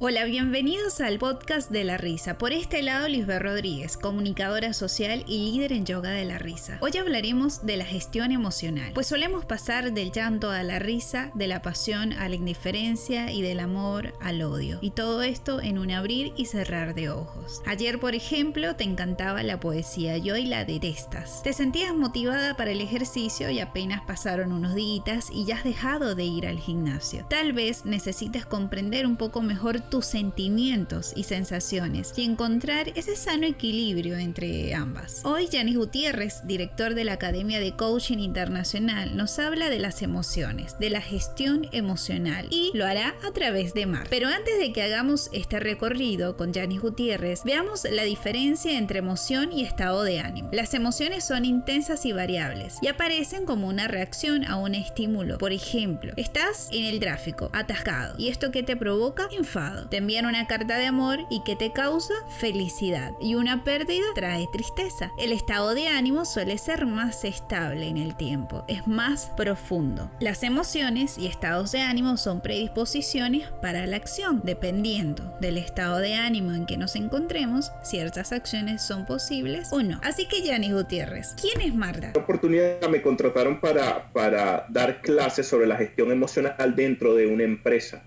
Hola, bienvenidos al podcast de la risa. Por este lado, Lisbeth Rodríguez, comunicadora social y líder en yoga de la risa. Hoy hablaremos de la gestión emocional, pues solemos pasar del llanto a la risa, de la pasión a la indiferencia y del amor al odio. Y todo esto en un abrir y cerrar de ojos. Ayer, por ejemplo, te encantaba la poesía y hoy la detestas. Te sentías motivada para el ejercicio y apenas pasaron unos días y ya has dejado de ir al gimnasio. Tal vez necesites comprender un poco mejor tus sentimientos y sensaciones y encontrar ese sano equilibrio entre ambas. Hoy Janis Gutiérrez, director de la Academia de Coaching Internacional, nos habla de las emociones, de la gestión emocional y lo hará a través de Mar. Pero antes de que hagamos este recorrido con Janis Gutiérrez, veamos la diferencia entre emoción y estado de ánimo. Las emociones son intensas y variables y aparecen como una reacción a un estímulo. Por ejemplo, estás en el tráfico, atascado, y esto que te provoca enfado te envían una carta de amor y que te causa felicidad. Y una pérdida trae tristeza. El estado de ánimo suele ser más estable en el tiempo, es más profundo. Las emociones y estados de ánimo son predisposiciones para la acción. Dependiendo del estado de ánimo en que nos encontremos, ciertas acciones son posibles o no. Así que Yanis Gutiérrez, ¿quién es Marta? La oportunidad me contrataron para, para dar clases sobre la gestión emocional dentro de una empresa.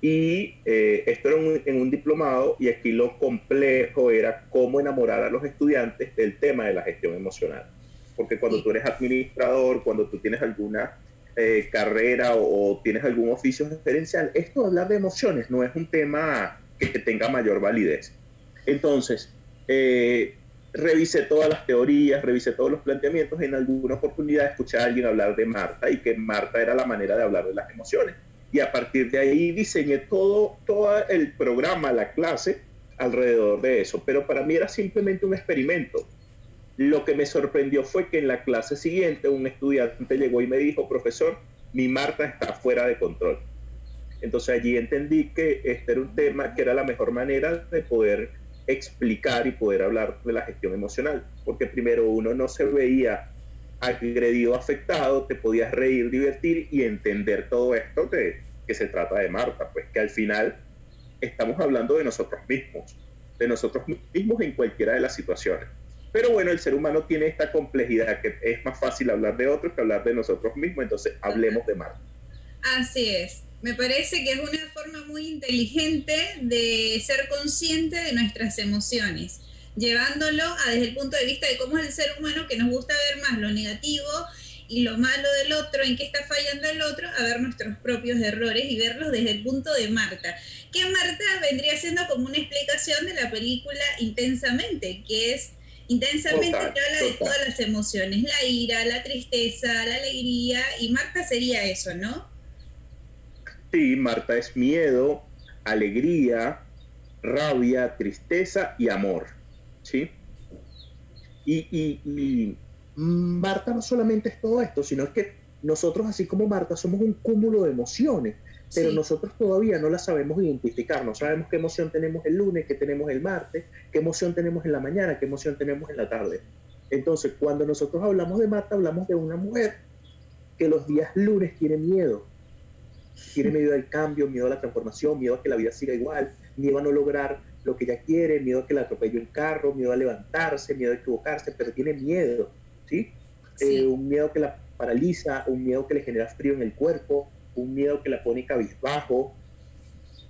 Y eh, esto era en un diplomado y aquí lo complejo era cómo enamorar a los estudiantes del tema de la gestión emocional. Porque cuando tú eres administrador, cuando tú tienes alguna eh, carrera o, tienes algún oficio referencial, esto de hablar de emociones no es un tema que, tenga mayor validez. Entonces, eh, revisé todas las teorías, revisé todos los planteamientos. En alguna oportunidad escuché a alguien hablar de Marta y que Marta era la manera de hablar de las emociones y a partir de ahí diseñé todo, todo el programa, la clase alrededor de eso. Pero para mí era simplemente un experimento. Lo que me sorprendió fue que en la clase siguiente un estudiante llegó y me dijo, profesor, mi Marta está fuera de control. Entonces allí entendí que este era un tema que era la mejor manera de poder explicar y poder hablar de la gestión emocional, porque primero uno no se veía agredido, afectado, te podías reír, divertir y entender todo esto de que se trata de Marta, pues que al final estamos hablando de nosotros mismos, de nosotros mismos en cualquiera de las situaciones. Pero bueno, el ser humano tiene esta complejidad que es más fácil hablar de otros que hablar de nosotros mismos, entonces hablemos de Marta. Así es. Me parece que es una forma muy inteligente de ser consciente de nuestras emociones llevándolo a desde el punto de vista de cómo es el ser humano que nos gusta ver más lo negativo y lo malo del otro, en qué está fallando el otro, a ver nuestros propios errores y verlos desde el punto de Marta. Que Marta vendría siendo como una explicación de la película Intensamente, que es intensamente que habla de todas las emociones, la ira, la tristeza, la alegría, y Marta sería eso, ¿no? Sí, Marta es miedo, alegría, rabia, tristeza y amor. ¿Sí? Y, Marta no solamente es todo esto, sino es que nosotros, así como Marta, somos un cúmulo de emociones, pero nosotros todavía no las sabemos identificar, no sabemos qué emoción tenemos el lunes, qué tenemos el martes, qué emoción tenemos en la mañana, qué emoción tenemos en la tarde. Entonces, cuando nosotros hablamos de Marta, hablamos de una mujer que los días lunes tiene miedo. Tiene miedo al cambio, miedo a la transformación, miedo a que la vida siga igual, miedo a no lograr lo que ella quiere, miedo a que la atropelle un carro, miedo a levantarse, miedo a equivocarse, pero tiene miedo, ¿sí? Eh, un miedo que la paraliza, un miedo que le genera frío en el cuerpo, un miedo que la pone cabizbajo,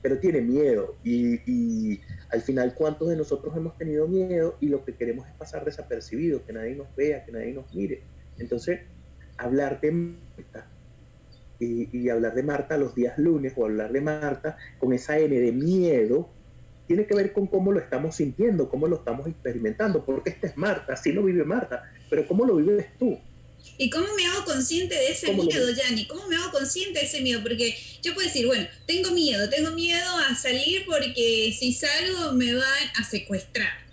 pero tiene miedo. Y, al final, ¿cuántos de nosotros hemos tenido miedo y lo que queremos es pasar desapercibido, que nadie nos vea, que nadie nos mire? Entonces, hablar de Marta y, y hablar de Marta los días lunes o hablar de Marta con esa N de miedo, tiene que ver con cómo lo estamos sintiendo, cómo lo estamos experimentando, porque esta es Marta, así lo vive Marta, pero cómo lo vives tú. ¿Y cómo me hago consciente de ese miedo, Yanni? ¿Cómo me hago consciente de ese miedo? Porque yo puedo decir, bueno, tengo miedo, tengo miedo a salir porque si salgo me van a secuestrar.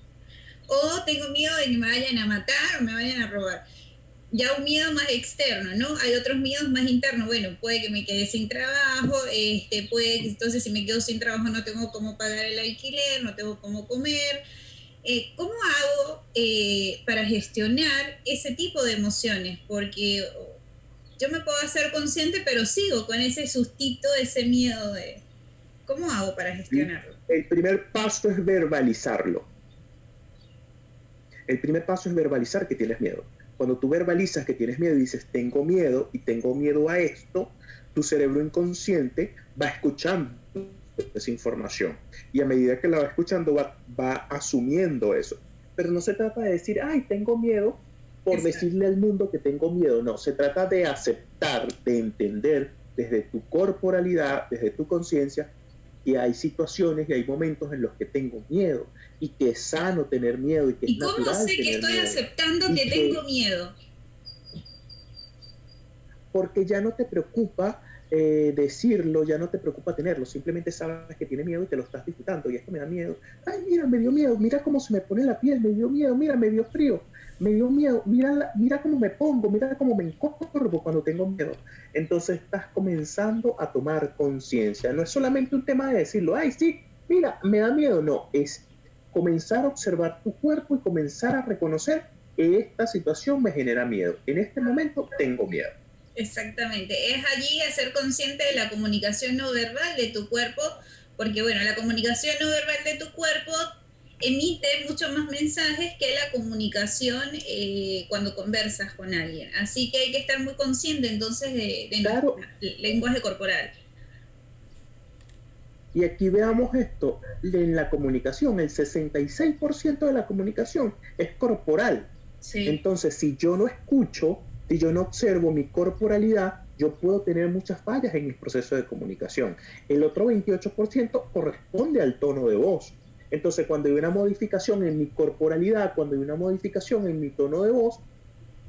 O tengo miedo de que me vayan a matar o me vayan a robar ya un miedo más externo, ¿no? Hay otros miedos más internos, bueno, puede que me quede sin trabajo, este, puede que entonces si me quedo sin trabajo no tengo cómo pagar el alquiler, no tengo cómo comer. Eh, ¿Cómo hago eh, para gestionar ese tipo de emociones? Porque yo me puedo hacer consciente, pero sigo con ese sustito, ese miedo de, ¿Cómo hago para gestionarlo? El primer paso es verbalizarlo. El primer paso es verbalizar que tienes miedo. Cuando tú verbalizas que tienes miedo y dices, tengo miedo y tengo miedo a esto, tu cerebro inconsciente va escuchando esa información. Y a medida que la va escuchando, va, va asumiendo eso. Pero no se trata de decir, ay, tengo miedo por decirle al mundo que tengo miedo. No, se trata de aceptar, de entender desde tu corporalidad, desde tu conciencia, que hay situaciones y hay momentos en los que tengo miedo y que es sano tener miedo y que ¿Y cómo sé que estoy aceptando que, tengo miedo? Porque ya no te preocupa eh, decirlo, ya no te preocupa tenerlo, simplemente sabes que tiene miedo y te lo estás disfrutando y esto me da miedo. Ay, mira, me dio miedo, mira cómo se me pone la piel, me dio miedo, mira, me dio frío me dio miedo, mira, mira cómo me pongo, mira cómo me encorvo cuando tengo miedo. Entonces estás comenzando a tomar conciencia. No es solamente un tema de decirlo, ay, sí, mira, me da miedo. No, es comenzar a observar tu cuerpo y comenzar a reconocer que esta situación me genera miedo. En este momento tengo miedo. Exactamente. Es allí a ser consciente de la comunicación no verbal de tu cuerpo, porque bueno, la comunicación no verbal de tu cuerpo emite mucho más mensajes que la comunicación eh, cuando conversas con alguien. Así que hay que estar muy consciente entonces de, de lenguaje corporal. Y aquí veamos esto, en la comunicación, el 66% de la comunicación es corporal. Entonces, si yo no escucho, si yo no observo mi corporalidad, yo puedo tener muchas fallas en mi proceso de comunicación. El otro 28% corresponde al tono de voz. Entonces, cuando hay una modificación en mi corporalidad, cuando hay una modificación en mi tono de voz,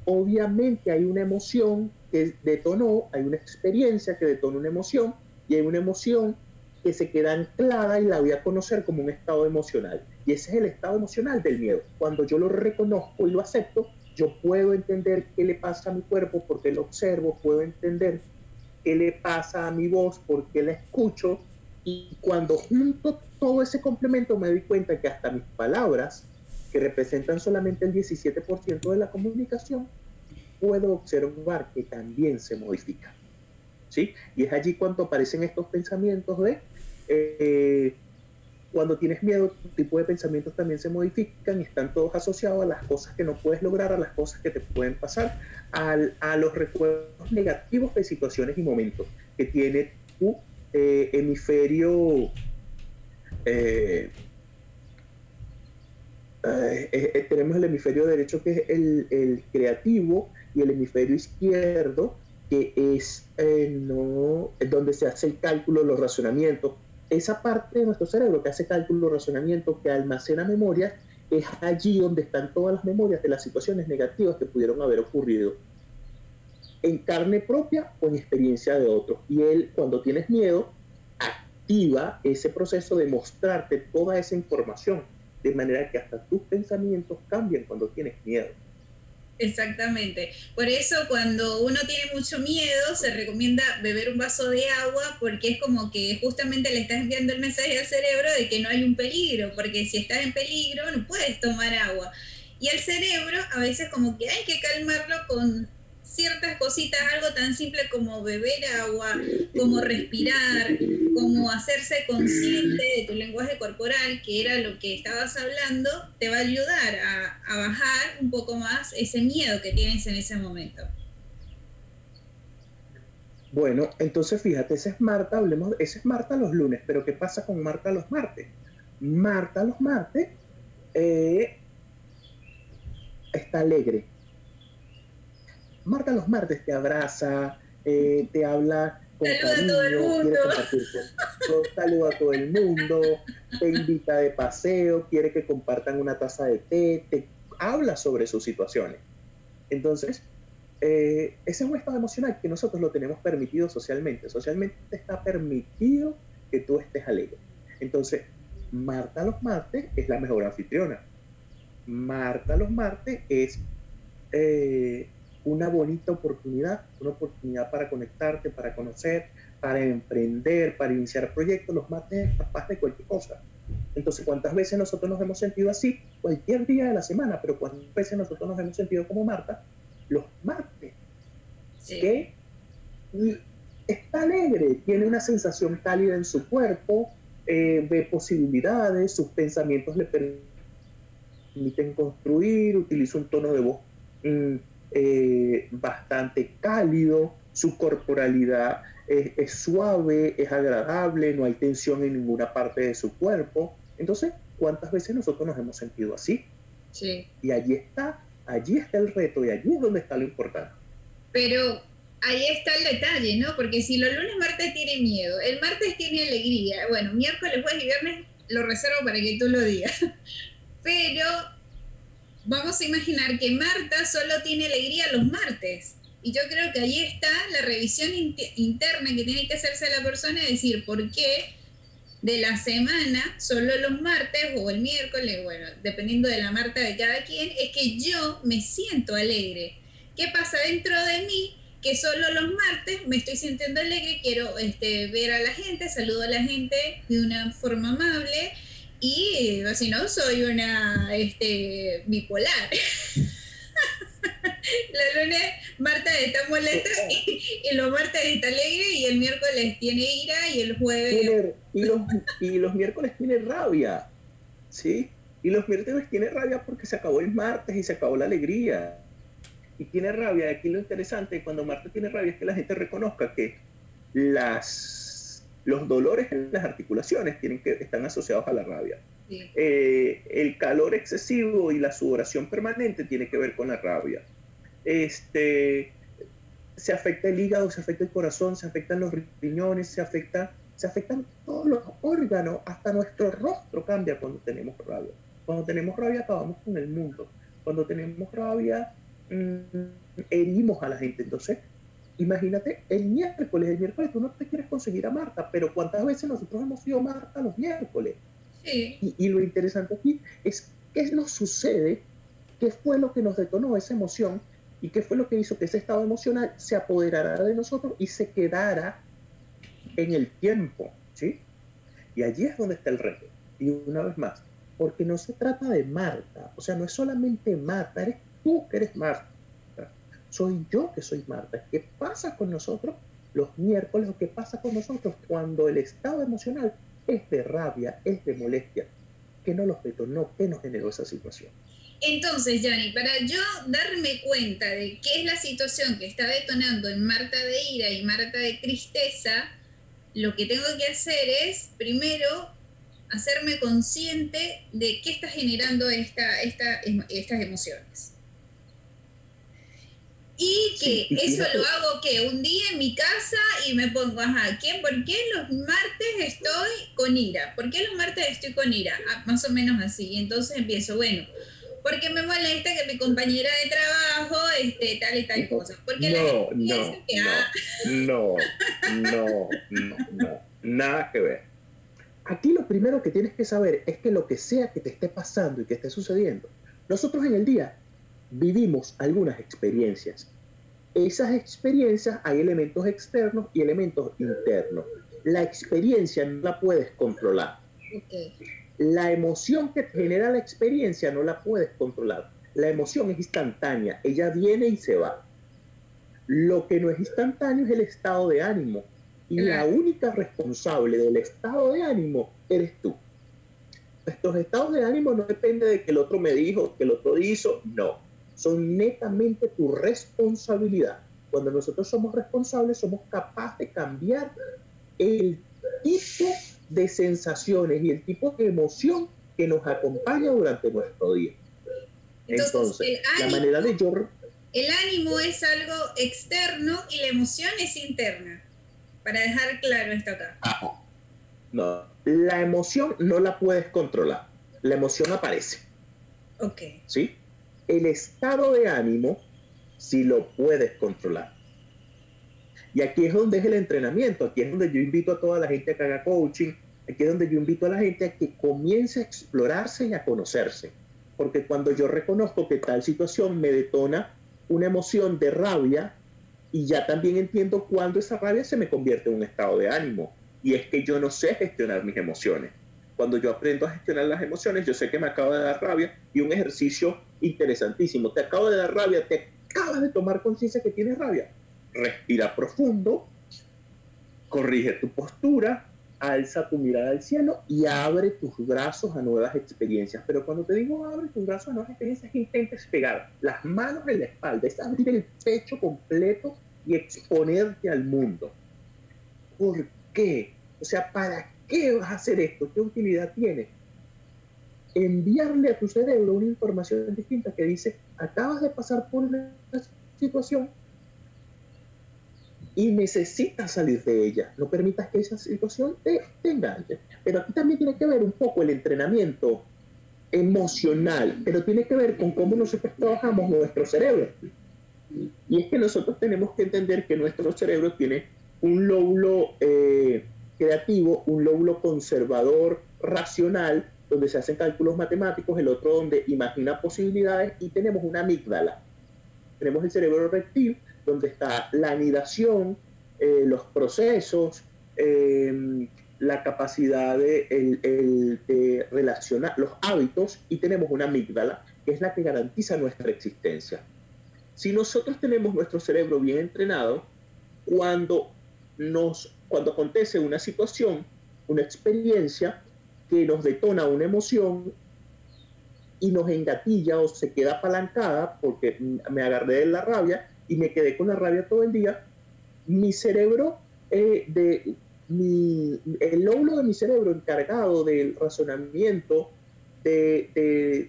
obviamente hay una emoción que detonó, hay una experiencia que detonó una emoción y hay una emoción que se queda anclada y la voy a conocer como un estado emocional. Y ese es el estado emocional del miedo. Cuando yo lo reconozco y lo acepto, yo puedo entender qué le pasa a mi cuerpo porque lo observo, puedo entender qué le pasa a mi voz porque la escucho y cuando junto todo ese complemento me doy cuenta que hasta mis palabras, que representan solamente el 17% de la comunicación, puedo observar que también se modifican. ¿Sí? Y es allí cuando aparecen estos pensamientos de, eh, cuando tienes miedo, tu tipo de pensamientos también se modifican y están todos asociados a las cosas que no puedes lograr, a las cosas que te pueden pasar, a los recuerdos negativos de situaciones y momentos que tiene tu eh, hemisferio eh, eh, tenemos el hemisferio derecho que es el, creativo y el hemisferio izquierdo que es no, donde se hace el cálculo, los razonamientos. Esa parte de nuestro cerebro que hace cálculo, razonamiento, que almacena memorias, es allí donde están todas las memorias de las situaciones negativas que pudieron haber ocurrido en carne propia o en experiencia de otros. Y él, cuando tienes miedo, activa ese proceso de mostrarte toda esa información, de manera que hasta tus pensamientos cambian cuando tienes miedo. Exactamente. Por eso cuando uno tiene mucho miedo, se recomienda beber un vaso de agua porque es como que justamente le estás enviando el mensaje al cerebro de que no hay un peligro, porque si estás en peligro no puedes tomar agua. Y el cerebro a veces como que hay que calmarlo con ciertas cositas, algo tan simple como beber agua, como respirar, como hacerse consciente de tu lenguaje corporal, que era lo que estabas hablando, te va a ayudar a, bajar un poco más ese miedo que tienes en ese momento. Bueno, entonces fíjate, ese es Marta, hablemos, ese es Marta los lunes, pero ¿qué pasa con Marta los martes? Marta los martes eh, está alegre, Marta los martes te abraza, eh, te habla con cariño, a todo el mundo. saluda a todo el mundo, te invita de paseo, quiere que compartan una taza de té, te habla sobre sus situaciones. Entonces, eh, ese es un estado emocional que nosotros lo tenemos permitido socialmente. Socialmente está permitido que tú estés alegre. Entonces, Marta los martes es la mejor anfitriona. Marta los martes es eh, una bonita oportunidad, una oportunidad para conectarte, para conocer, para emprender, para iniciar proyectos. Los martes es capaz de cualquier cosa. Entonces, ¿cuántas veces nosotros nos hemos sentido así? Cualquier día de la semana, pero ¿cuántas veces nosotros nos hemos sentido como Marta? Los martes. Que está alegre, tiene una sensación cálida en su cuerpo, eh, ve posibilidades, sus pensamientos le permiten construir, utiliza un tono de voz mm, eh, bastante cálido, su corporalidad es, suave, es agradable, no hay tensión en ninguna parte de su cuerpo. Entonces, ¿cuántas veces nosotros nos hemos sentido así? Sí. Y allí está, allí está el reto y allí es donde está lo importante. Pero ahí está el detalle, ¿no? Porque si los lunes, martes tiene miedo, el martes tiene alegría, bueno, miércoles, jueves y viernes lo reservo para que tú lo digas. Pero vamos a imaginar que Marta solo tiene alegría los martes. Y yo creo que ahí está la revisión interna que tiene que hacerse la persona y decir por qué de la semana, solo los martes o el miércoles, bueno, dependiendo de la Marta de cada quien, es que yo me siento alegre. ¿Qué pasa dentro de mí? Que solo los martes me estoy sintiendo alegre, quiero este, ver a la gente, saludo a la gente de una forma amable y si no, soy una este, bipolar. la lunes Marta está molesta y, los martes está alegre y el miércoles tiene ira y el jueves... y, los, y los miércoles tiene rabia, ¿sí? Y los miércoles tiene rabia porque se acabó el martes y se acabó la alegría. Y tiene rabia, aquí lo interesante, cuando Marta tiene rabia es que la gente reconozca que las, los dolores en las articulaciones tienen que, están asociados a la rabia. Eh, el calor excesivo y la sudoración permanente tiene que ver con la rabia este, se afecta el hígado, se afecta el corazón, se afectan los riñones, se, afecta, se afectan todos los órganos, hasta nuestro rostro cambia cuando tenemos rabia. Cuando tenemos rabia acabamos con el mundo. Cuando tenemos rabia mm, herimos a la gente. Entonces, imagínate, el miércoles, el miércoles tú no te quieres conseguir a Marta, pero ¿cuántas veces nosotros hemos sido Marta los miércoles? Y, y lo interesante aquí es qué nos sucede, qué fue lo que nos detonó esa emoción ¿Y qué fue lo que hizo que ese estado emocional se apoderara de nosotros y se quedara en el tiempo? ¿sí? Y allí es donde está el reto. Y una vez más, porque no se trata de Marta, o sea, no es solamente Marta, eres tú que eres Marta, soy yo que soy Marta. ¿Qué pasa con nosotros los miércoles o qué pasa con nosotros cuando el estado emocional es de rabia, es de molestia? ¿Qué no los detonó? ¿Qué nos generó esa situación? Entonces, Yanni, para yo darme cuenta de qué es la situación que está detonando en Marta de ira y Marta de tristeza, lo que tengo que hacer es, primero, hacerme consciente de qué está generando esta, estas emociones. Y que eso lo hago que un día en mi casa y me pongo, ajá, ¿quién, ¿por qué los martes estoy con ira? ¿Por qué los martes estoy con ira? Ah, más o menos así. Y entonces empiezo, bueno, porque me molesta que mi compañera de trabajo este, tal y tal cosa. Porque no, la no, que, no, no, no, no, nada que ver. Aquí lo primero que tienes que saber es que lo que sea que te esté pasando y que esté sucediendo, nosotros en el día vivimos algunas experiencias. Esas experiencias hay elementos externos y elementos internos. La experiencia no la puedes controlar. Okay la emoción que genera la experiencia no la puedes controlar. La emoción es instantánea, ella viene y se va. Lo que no es instantáneo es el estado de ánimo. Y la única responsable del estado de ánimo eres tú. Estos estados de ánimo no dependen de que el otro me dijo, que el otro hizo, no. Son netamente tu responsabilidad. Cuando nosotros somos responsables, somos capaces de cambiar el tipo de sensaciones y el tipo de emoción que nos acompaña durante nuestro día. Entonces, la manera de yo... El ánimo es algo externo y la emoción es interna. Para dejar claro esto acá. No, la emoción no la puedes controlar. La emoción aparece. Ok. ¿Sí? El estado de ánimo sí lo puedes controlar. Y aquí es donde es el entrenamiento, aquí es donde yo invito a toda la gente a que haga coaching, aquí es donde yo invito a la gente a que comience a explorarse y a conocerse. Porque cuando yo reconozco que tal situación me detona una emoción de rabia, y ya también entiendo cuándo esa rabia se me convierte en un estado de ánimo. Y es que yo no sé gestionar mis emociones. Cuando yo aprendo a gestionar las emociones, yo sé que me acabo de dar rabia y un ejercicio interesantísimo. Te acabo de dar rabia, te acabas de tomar conciencia que tienes rabia respira profundo corrige tu postura, alza tu mirada al cielo y abre tus brazos a nuevas experiencias. Pero cuando te digo abre tus brazos a nuevas experiencias, intentes pegar las manos en la espalda, es abrir el pecho completo y exponerte al mundo. ¿Por qué? O sea, ¿para qué vas a hacer esto? ¿Qué utilidad tiene? Enviarle a tu cerebro una información distinta que dice, acabas de pasar por una situación y necesitas salir de ella. No permitas que esa situación te, enganche. Pero aquí también tiene que ver un poco el entrenamiento emocional, pero tiene que ver con cómo nosotros trabajamos nuestro cerebro. Y es que nosotros tenemos que entender que nuestro cerebro tiene un lóbulo eh, creativo, un lóbulo conservador, racional, donde se hacen cálculos matemáticos, el otro donde imagina posibilidades y tenemos una amígdala. Tenemos el cerebro reptil, donde está la anidación, eh, los procesos, em, la capacidad de, relacionar los hábitos y tenemos una amígdala que es la que garantiza nuestra existencia. Si nosotros tenemos nuestro cerebro bien entrenado, cuando, nos, cuando acontece una situación, una experiencia nos detona una emoción y nos engatilla o se queda apalancada porque me agarré de la rabia, y me quedé con la rabia todo el día, mi cerebro, eh, de, el lóbulo de mi cerebro encargado del razonamiento, de,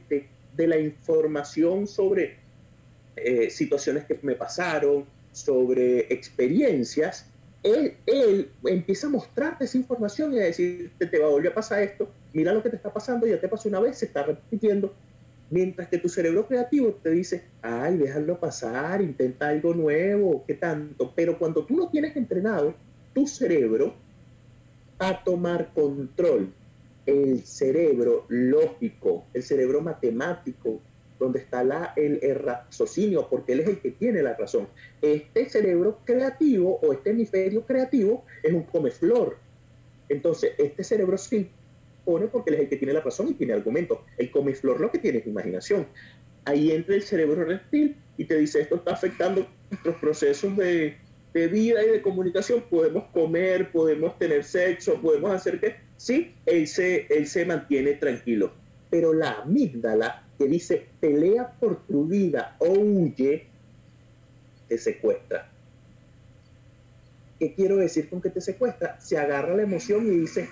de, la información sobre eh, situaciones que me pasaron, sobre experiencias, él, empieza a mostrarte esa información y a decirte, te va a volver a pasar esto, mira lo que te está pasando, ya te pasó una vez, se está repitiendo, Mientras que tu cerebro creativo te dice, ay, déjalo pasar, intenta algo nuevo, qué tanto. Pero cuando tú no tienes entrenado tu cerebro a tomar control, el cerebro lógico, el cerebro matemático, donde está la, el, raciocinio, porque él es el que tiene la razón. Este cerebro creativo o este hemisferio creativo es un comeflor. Entonces, este cerebro sí pone porque él es el que tiene la razón y tiene argumentos. El comiflor lo que tiene es imaginación. Ahí entra el cerebro reptil y te dice esto está afectando nuestros procesos de, de vida y de comunicación. Podemos comer, podemos tener sexo, podemos hacer que... Sí, él se, él se mantiene tranquilo. Pero la amígdala que dice pelea por tu vida o huye, te secuestra. ¿Qué quiero decir con que te secuestra? Se agarra la emoción y dice,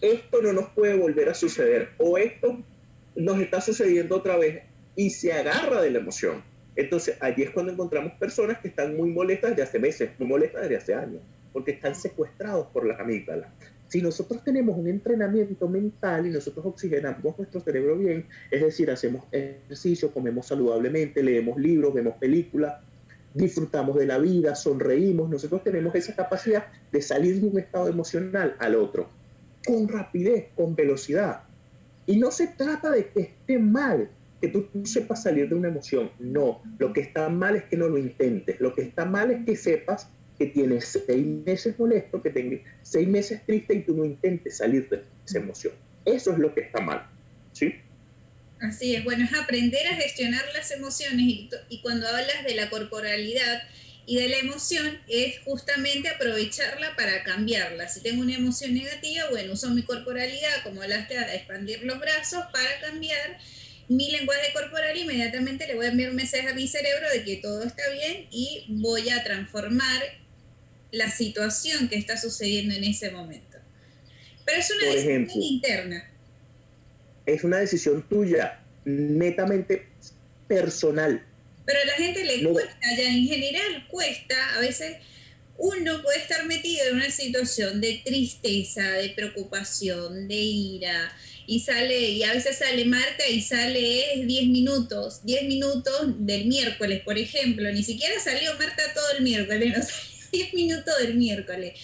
esto no nos puede volver a suceder o esto nos está sucediendo otra vez y se agarra de la emoción. Entonces allí es cuando encontramos personas que están muy molestas desde hace meses, muy molestas desde hace años, porque están secuestrados por las amígdalas. Si nosotros tenemos un entrenamiento mental y nosotros oxigenamos nuestro cerebro bien, es decir, hacemos ejercicio, comemos saludablemente, leemos libros, vemos películas, disfrutamos de la vida, sonreímos, nosotros tenemos esa capacidad de salir de un estado emocional al otro con rapidez, con velocidad. Y no se trata de que esté mal que tú, sepas salir de una emoción. No, lo que está mal es que no lo intentes. Lo que está mal es que sepas que tienes seis meses molesto, que tengas seis meses triste y tú no intentes salir de esa emoción. Eso es lo que está mal. ¿Sí? Así es, bueno, es aprender a gestionar las emociones y, y cuando hablas de la corporalidad, y de la emoción es justamente aprovecharla para cambiarla. Si tengo una emoción negativa, bueno, uso mi corporalidad, como hablaste, a expandir los brazos para cambiar mi lenguaje corporal. Inmediatamente le voy a enviar un mensaje a mi cerebro de que todo está bien y voy a transformar la situación que está sucediendo en ese momento. Pero es una decisión interna. Es una decisión tuya, netamente personal. Pero a la gente le cuesta, ya en general cuesta, a veces uno puede estar metido en una situación de tristeza, de preocupación, de ira, y sale, y a veces sale Marta y sale 10 minutos, 10 minutos del miércoles, por ejemplo, ni siquiera salió Marta todo el miércoles, no salió 10 minutos del miércoles.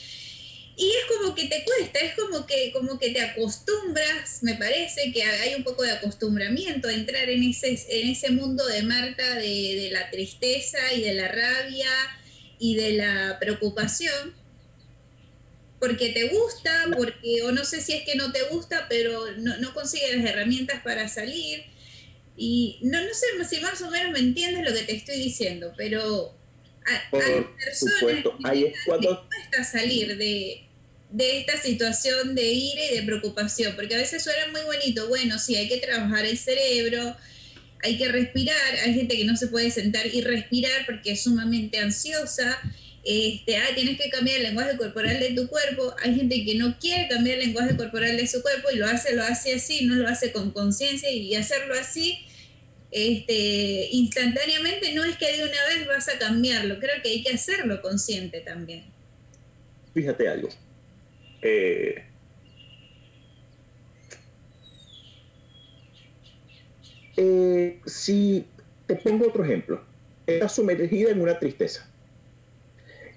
Y es como que te cuesta, es como que, como que te acostumbras, me parece que hay un poco de acostumbramiento a entrar en ese, en ese mundo de Marta de, de la tristeza y de la rabia y de la preocupación, porque te gusta, porque, o no sé si es que no te gusta, pero no, no consigues las herramientas para salir. Y no, no sé si más o menos me entiendes lo que te estoy diciendo, pero Por a personas Ahí es cuando... cuesta salir de, de esta situación de ira y de preocupación, porque a veces suena muy bonito, bueno, sí, hay que trabajar el cerebro, hay que respirar, hay gente que no se puede sentar y respirar porque es sumamente ansiosa, este, ah, tienes que cambiar el lenguaje corporal de tu cuerpo, hay gente que no quiere cambiar el lenguaje corporal de su cuerpo y lo hace, lo hace así, no lo hace con conciencia y hacerlo así este, instantáneamente no es que de una vez vas a cambiarlo, creo que hay que hacerlo consciente también. Fíjate algo, eh, eh, si te pongo otro ejemplo, estás sumergida en una tristeza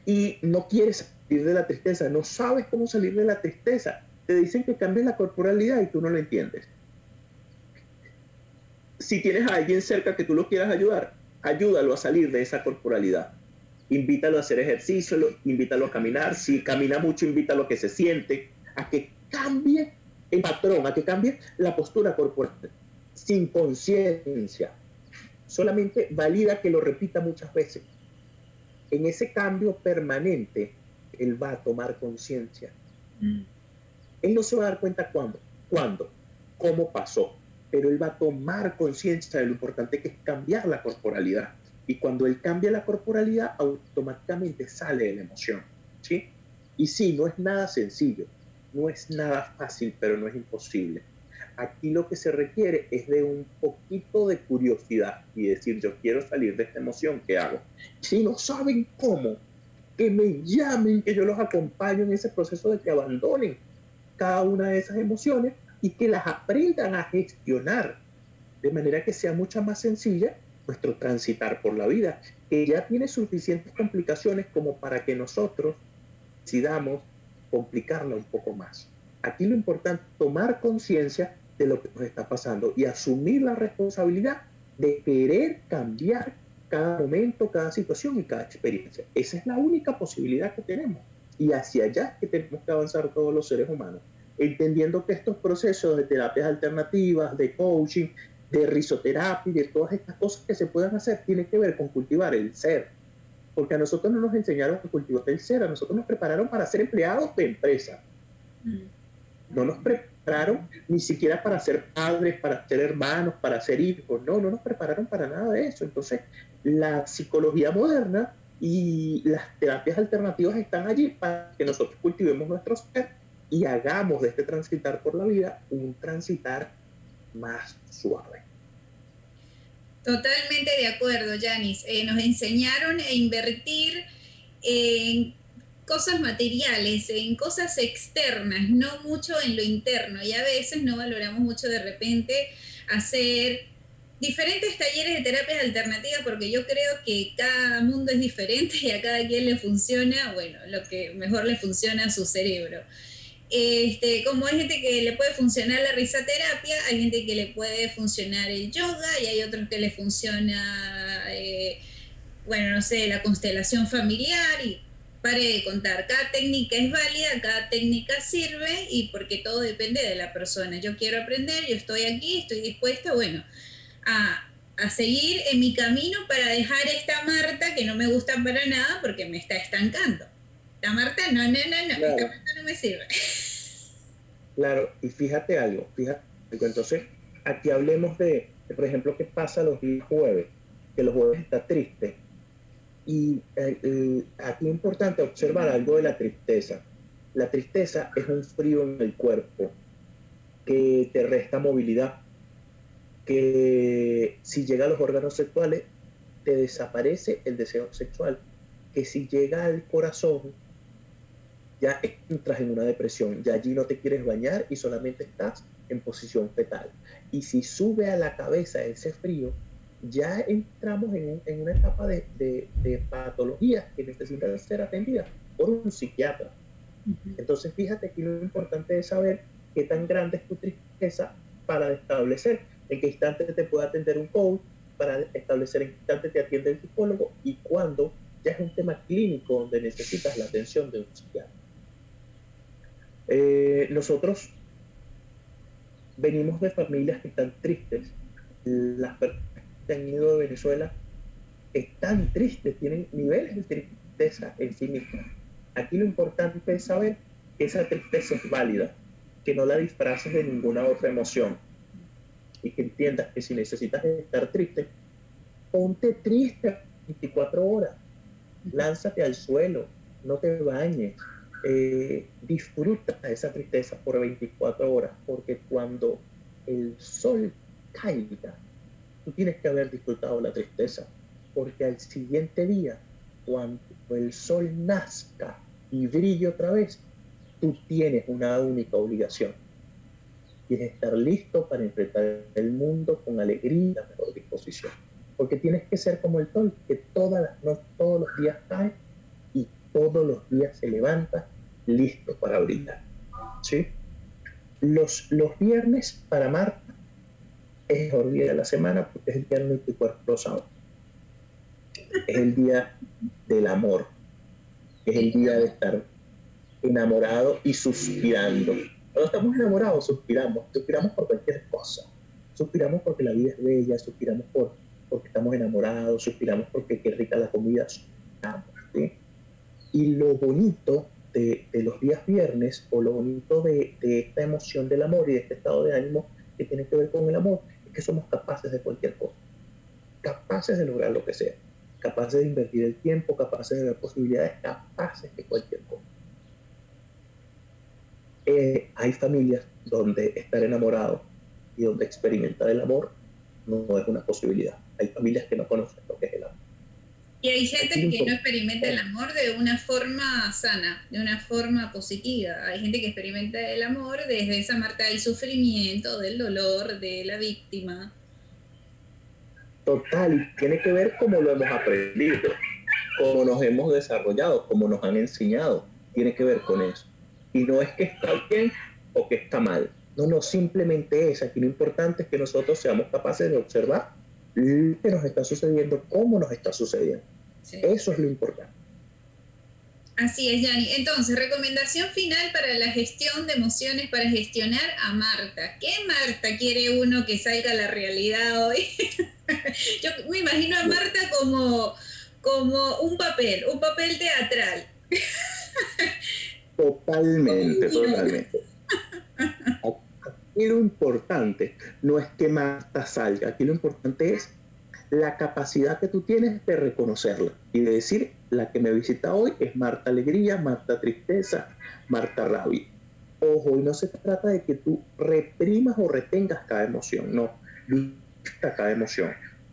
y no quieres salir de la tristeza, no sabes cómo salir de la tristeza, te dicen que cambies la corporalidad y tú no lo entiendes. Si tienes a alguien cerca que tú lo quieras ayudar, ayúdalo a salir de esa corporalidad invítalo a hacer ejercicio, invítalo a caminar, si camina mucho, invítalo a que se siente, a que cambie el patrón, a que cambie la postura corporal, sin conciencia. Solamente valida que lo repita muchas veces. En ese cambio permanente, él va a tomar conciencia. Mm. Él no se va a dar cuenta cuándo, cuándo, cómo pasó, pero él va a tomar conciencia de lo importante que es cambiar la corporalidad y cuando él cambia la corporalidad, automáticamente sale de la emoción. ¿sí? Y sí, no es nada sencillo, no es nada fácil, pero no es imposible. Aquí lo que se requiere es de un poquito de curiosidad y decir, yo quiero salir de esta emoción, ¿qué hago? Si no saben cómo, que me llamen, que yo los acompaño en ese proceso de que abandonen cada una de esas emociones y que las aprendan a gestionar de manera que sea mucho más sencilla nuestro transitar por la vida, que ya tiene suficientes complicaciones como para que nosotros decidamos complicarla un poco más. Aquí lo importante es tomar conciencia de lo que nos está pasando y asumir la responsabilidad de querer cambiar cada momento, cada situación y cada experiencia. Esa es la única posibilidad que tenemos. Y hacia allá que tenemos que avanzar todos los seres humanos, entendiendo que estos procesos de terapias alternativas, de coaching, de risoterapia de todas estas cosas que se puedan hacer, tiene que ver con cultivar el ser. Porque a nosotros no nos enseñaron a cultivar el ser, a nosotros nos prepararon para ser empleados de empresa. No nos prepararon ni siquiera para ser padres, para ser hermanos, para ser hijos. No, no nos prepararon para nada de eso. Entonces, la psicología moderna y las terapias alternativas están allí para que nosotros cultivemos nuestro ser y hagamos de este transitar por la vida un transitar más suave. Totalmente de acuerdo, Janis. Eh, nos enseñaron a invertir en cosas materiales, en cosas externas, no mucho en lo interno. Y a veces no valoramos mucho de repente hacer diferentes talleres de terapias alternativas porque yo creo que cada mundo es diferente y a cada quien le funciona, bueno, lo que mejor le funciona a su cerebro. Este, como hay gente que le puede funcionar la risoterapia, hay gente que le puede funcionar el yoga y hay otros que le funciona, eh, bueno, no sé, la constelación familiar y pare de contar. Cada técnica es válida, cada técnica sirve y porque todo depende de la persona. Yo quiero aprender, yo estoy aquí, estoy dispuesta, bueno, a, a seguir en mi camino para dejar esta Marta que no me gusta para nada porque me está estancando. La Marta, no, no, no, no, esta Marta no me sirve. Claro, y fíjate algo, fíjate Entonces, aquí hablemos de, por ejemplo, qué pasa los días jueves, que los jueves está triste. Y eh, aquí es importante observar algo de la tristeza. La tristeza es un frío en el cuerpo que te resta movilidad, que si llega a los órganos sexuales, te desaparece el deseo sexual, que si llega al corazón, ya entras en una depresión, ya allí no te quieres bañar y solamente estás en posición fetal. Y si sube a la cabeza ese frío, ya entramos en, una etapa de, de, patologías que necesitan ser atendidas por un psiquiatra. Entonces, fíjate que lo importante es saber qué tan grande es tu tristeza para establecer en qué instante te puede atender un coach, para establecer en qué instante te atiende el psicólogo y cuándo ya es un tema clínico donde necesitas la atención de un psiquiatra. Eh, nosotros venimos de familias que están tristes. Las personas que han ido de Venezuela están tristes, tienen niveles de tristeza en sí mismos. Aquí lo importante es saber que esa tristeza es válida, que no la disfraces de ninguna otra emoción y que entiendas que si necesitas estar triste, ponte triste 24 horas, lánzate al suelo, no te bañes, eh, disfruta esa tristeza por 24 horas, porque cuando el sol caiga, tú tienes que haber disfrutado la tristeza, porque al siguiente día, cuando el sol nazca y brille otra vez, tú tienes una única obligación, y es estar listo para enfrentar el mundo con alegría y la mejor disposición. Porque tienes que ser como el sol, que todas las, no, todos los días cae todos los días se levanta listo para brindar. ¿sí? Los, los viernes para Marta es el día de la semana porque es el viernes de tu cuerpo lo sabe. Es el día del amor. Es el día de estar enamorado y suspirando. Cuando estamos enamorados, suspiramos. Suspiramos por cualquier cosa. Suspiramos porque la vida es bella, suspiramos por, porque estamos enamorados, suspiramos porque qué rica la comida. Y lo bonito de, los días viernes o lo bonito de, esta emoción del amor y de este estado de ánimo que tiene que ver con el amor es que somos capaces de cualquier cosa, capaces de lograr lo que sea, capaces de invertir el tiempo, capaces de ver posibilidades, capaces de cualquier cosa. Eh, hay familias donde estar enamorado y donde experimentar el amor no es una posibilidad. Hay familias que no conocen lo que es el amor. Y hay gente que no experimenta el amor de una forma sana, de una forma positiva. Hay gente que experimenta el amor desde esa marca del sufrimiento, del dolor, de la víctima. Total, y tiene que ver cómo lo hemos aprendido, cómo nos hemos desarrollado, cómo nos han enseñado. Tiene que ver con eso. Y no es que está bien o que está mal. No, no, simplemente es. Aquí lo importante es que nosotros seamos capaces de observar lo que nos está sucediendo, cómo nos está sucediendo. Eso es lo importante. Así es, Yanni. Entonces, recomendación final para la gestión de emociones para gestionar a Marta. ¿Qué Marta quiere uno que salga a la realidad hoy? Yo me imagino a Marta como, como un papel, un papel teatral. Totalmente, totalmente. Aquí lo importante no es que Marta salga, aquí lo importante es la capacidad que tú tienes de reconocerla y de decir, la que me visita hoy es Marta Alegría, Marta Tristeza, Marta Rabia. Ojo, y no se trata de que tú reprimas o retengas cada emoción, no, disfruta cada emoción.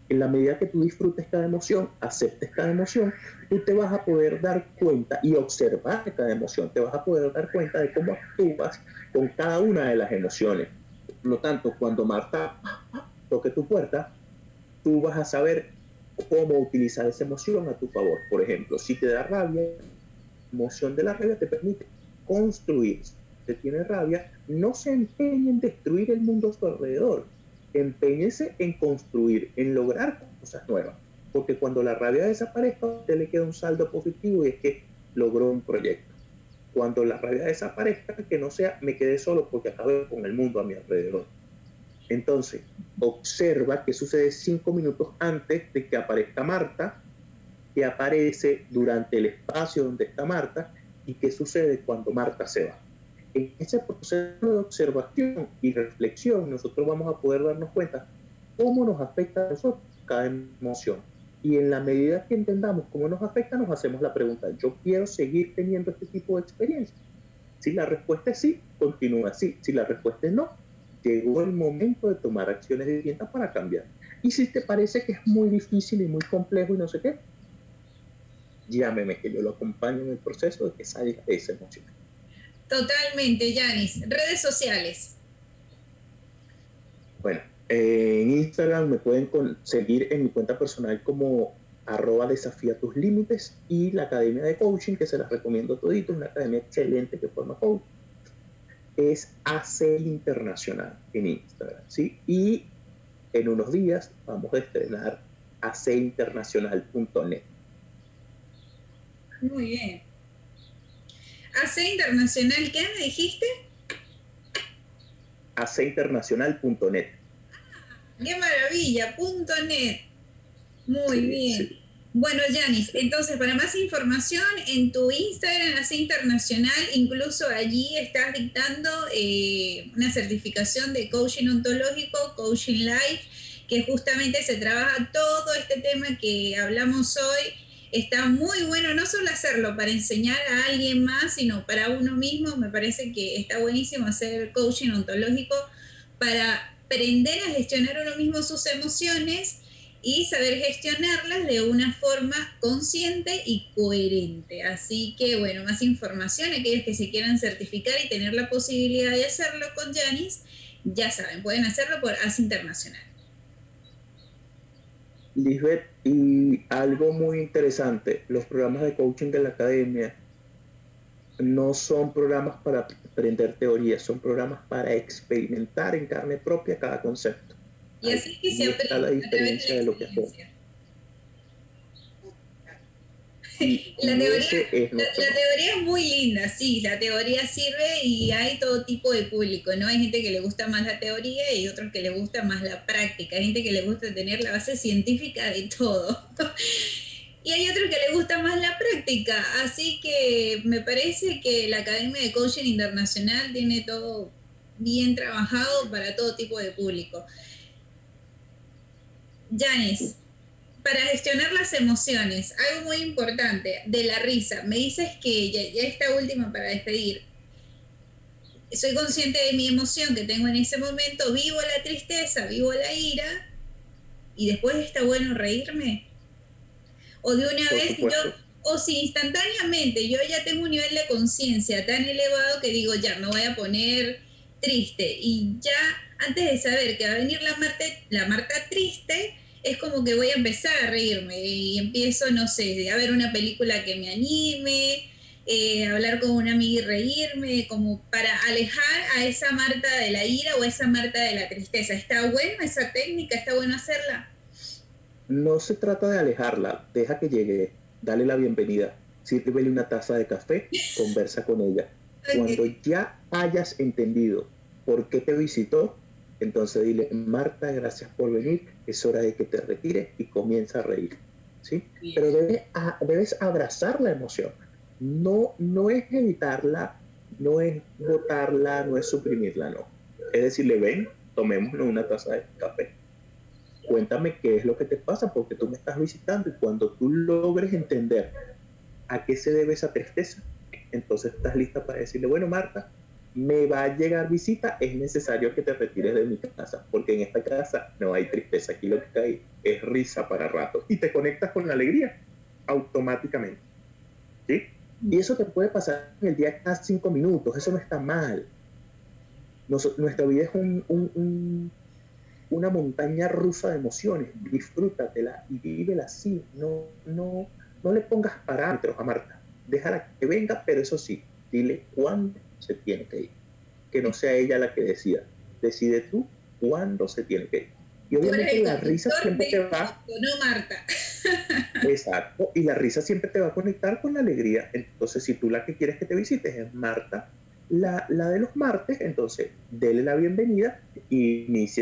En la medida que tú disfrutes cada emoción, aceptes cada emoción, tú te vas a poder dar cuenta y observar cada emoción, te vas a poder dar cuenta de cómo actúas con cada una de las emociones. Por lo tanto, cuando Marta toque tu puerta, tú vas a saber cómo utilizar esa emoción a tu favor. Por ejemplo, si te da rabia, la emoción de la rabia te permite construir. Si te tiene rabia, no se empeñe en destruir el mundo a su alrededor. Empeñese en construir, en lograr cosas nuevas. Porque cuando la rabia desaparezca, a usted le queda un saldo positivo y es que logró un proyecto. Cuando la rabia desaparezca, que no sea me quedé solo porque acabé con el mundo a mi alrededor. Entonces, observa qué sucede cinco minutos antes de que aparezca Marta, qué aparece durante el espacio donde está Marta y qué sucede cuando Marta se va. En ese proceso de observación y reflexión, nosotros vamos a poder darnos cuenta cómo nos afecta a nosotros cada emoción. Y en la medida que entendamos cómo nos afecta, nos hacemos la pregunta, ¿yo quiero seguir teniendo este tipo de experiencia? Si la respuesta es sí, continúa así. Si la respuesta es no, llegó el momento de tomar acciones distintas para cambiar. Y si te parece que es muy difícil y muy complejo y no sé qué, llámeme que yo lo acompaño en el proceso de que salga esa emoción. Totalmente, Yanis. Redes sociales. Bueno, en Instagram me pueden seguir en mi cuenta personal como arroba desafía tus límites y la academia de coaching que se las recomiendo todito, una academia excelente que forma coach es AC Internacional en Instagram, ¿sí? Y en unos días vamos a estrenar aceinternacional.net. Muy bien. AC Internacional, ¿qué me dijiste? aceinternacional.net. ¡Qué maravilla! Punto .net. Muy bien. Bueno, Yanis, entonces para más información en tu Instagram, así internacional, incluso allí estás dictando eh, una certificación de coaching ontológico, coaching life, que justamente se trabaja todo este tema que hablamos hoy. Está muy bueno no solo hacerlo para enseñar a alguien más, sino para uno mismo. Me parece que está buenísimo hacer coaching ontológico para aprender a gestionar uno mismo sus emociones y saber gestionarlas de una forma consciente y coherente. Así que, bueno, más información, aquellos que se quieran certificar y tener la posibilidad de hacerlo con Janis, ya saben, pueden hacerlo por AS Internacional. Lisbeth, y algo muy interesante, los programas de coaching de la academia no son programas para aprender teorías, son programas para experimentar en carne propia cada concepto. Y así que se aprende la diferencia de, lo que hacemos. La teoría, la, teoría, es muy linda, sí, la teoría sirve y hay todo tipo de público, ¿no? Hay gente que le gusta más la teoría y otros que le gusta más la práctica, hay gente que le gusta tener la base científica de todo. y hay otros que le gusta más la práctica, así que me parece que la Academia de Coaching Internacional tiene todo bien trabajado para todo tipo de público. Janis, para gestionar las emociones, algo muy importante de la risa. Me dices que ya, esta última para despedir. Soy consciente de mi emoción que tengo en ese momento, vivo la tristeza, vivo la ira, y después está bueno reírme. O de una vez yo, o si instantáneamente yo ya tengo un nivel de conciencia tan elevado que digo, ya me voy a poner triste, y ya antes de saber que va a venir la Marta, la Marta triste, es como que voy a empezar a reírme y empiezo, no sé, a ver una película que me anime, eh, hablar con una amiga y reírme, como para alejar a esa Marta de la ira o a esa Marta de la tristeza. ¿Está buena esa técnica? ¿Está bueno hacerla? No se trata de alejarla, deja que llegue, dale la bienvenida, sírvele una taza de café, conversa con ella. Cuando ya hayas entendido por qué te visitó, entonces dile, Marta, gracias por venir, es hora de que te retires y comienza a reír. ¿sí? Pero debes, debes abrazar la emoción. No, no es evitarla, no es botarla, no es suprimirla, no. Es decirle, ven, tomémonos una taza de café. Cuéntame qué es lo que te pasa porque tú me estás visitando y cuando tú logres entender a qué se debe esa tristeza, entonces estás lista para decirle, bueno, Marta, me va a llegar visita, es necesario que te retires de mi casa, porque en esta casa no hay tristeza, aquí lo que hay es risa para rato y te conectas con la alegría automáticamente. ¿sí? Y eso te puede pasar en el día cada cinco minutos, eso no está mal. nuestra vida es un, una montaña rusa de emociones, disfrútatela y vívela así, no, no, no le pongas parámetros a Marta, déjala que venga, pero eso sí, dile cuándo se tiene que ir. Que no sea ella la que decida. Decide tú cuándo se tiene que ir. Y obviamente la risa siempre te va. No, Marta. Exacto. Y la risa siempre te va a conectar con la alegría. Entonces, si tú la que quieres que te visites es Marta, la, la de los martes, entonces dele la bienvenida y inicie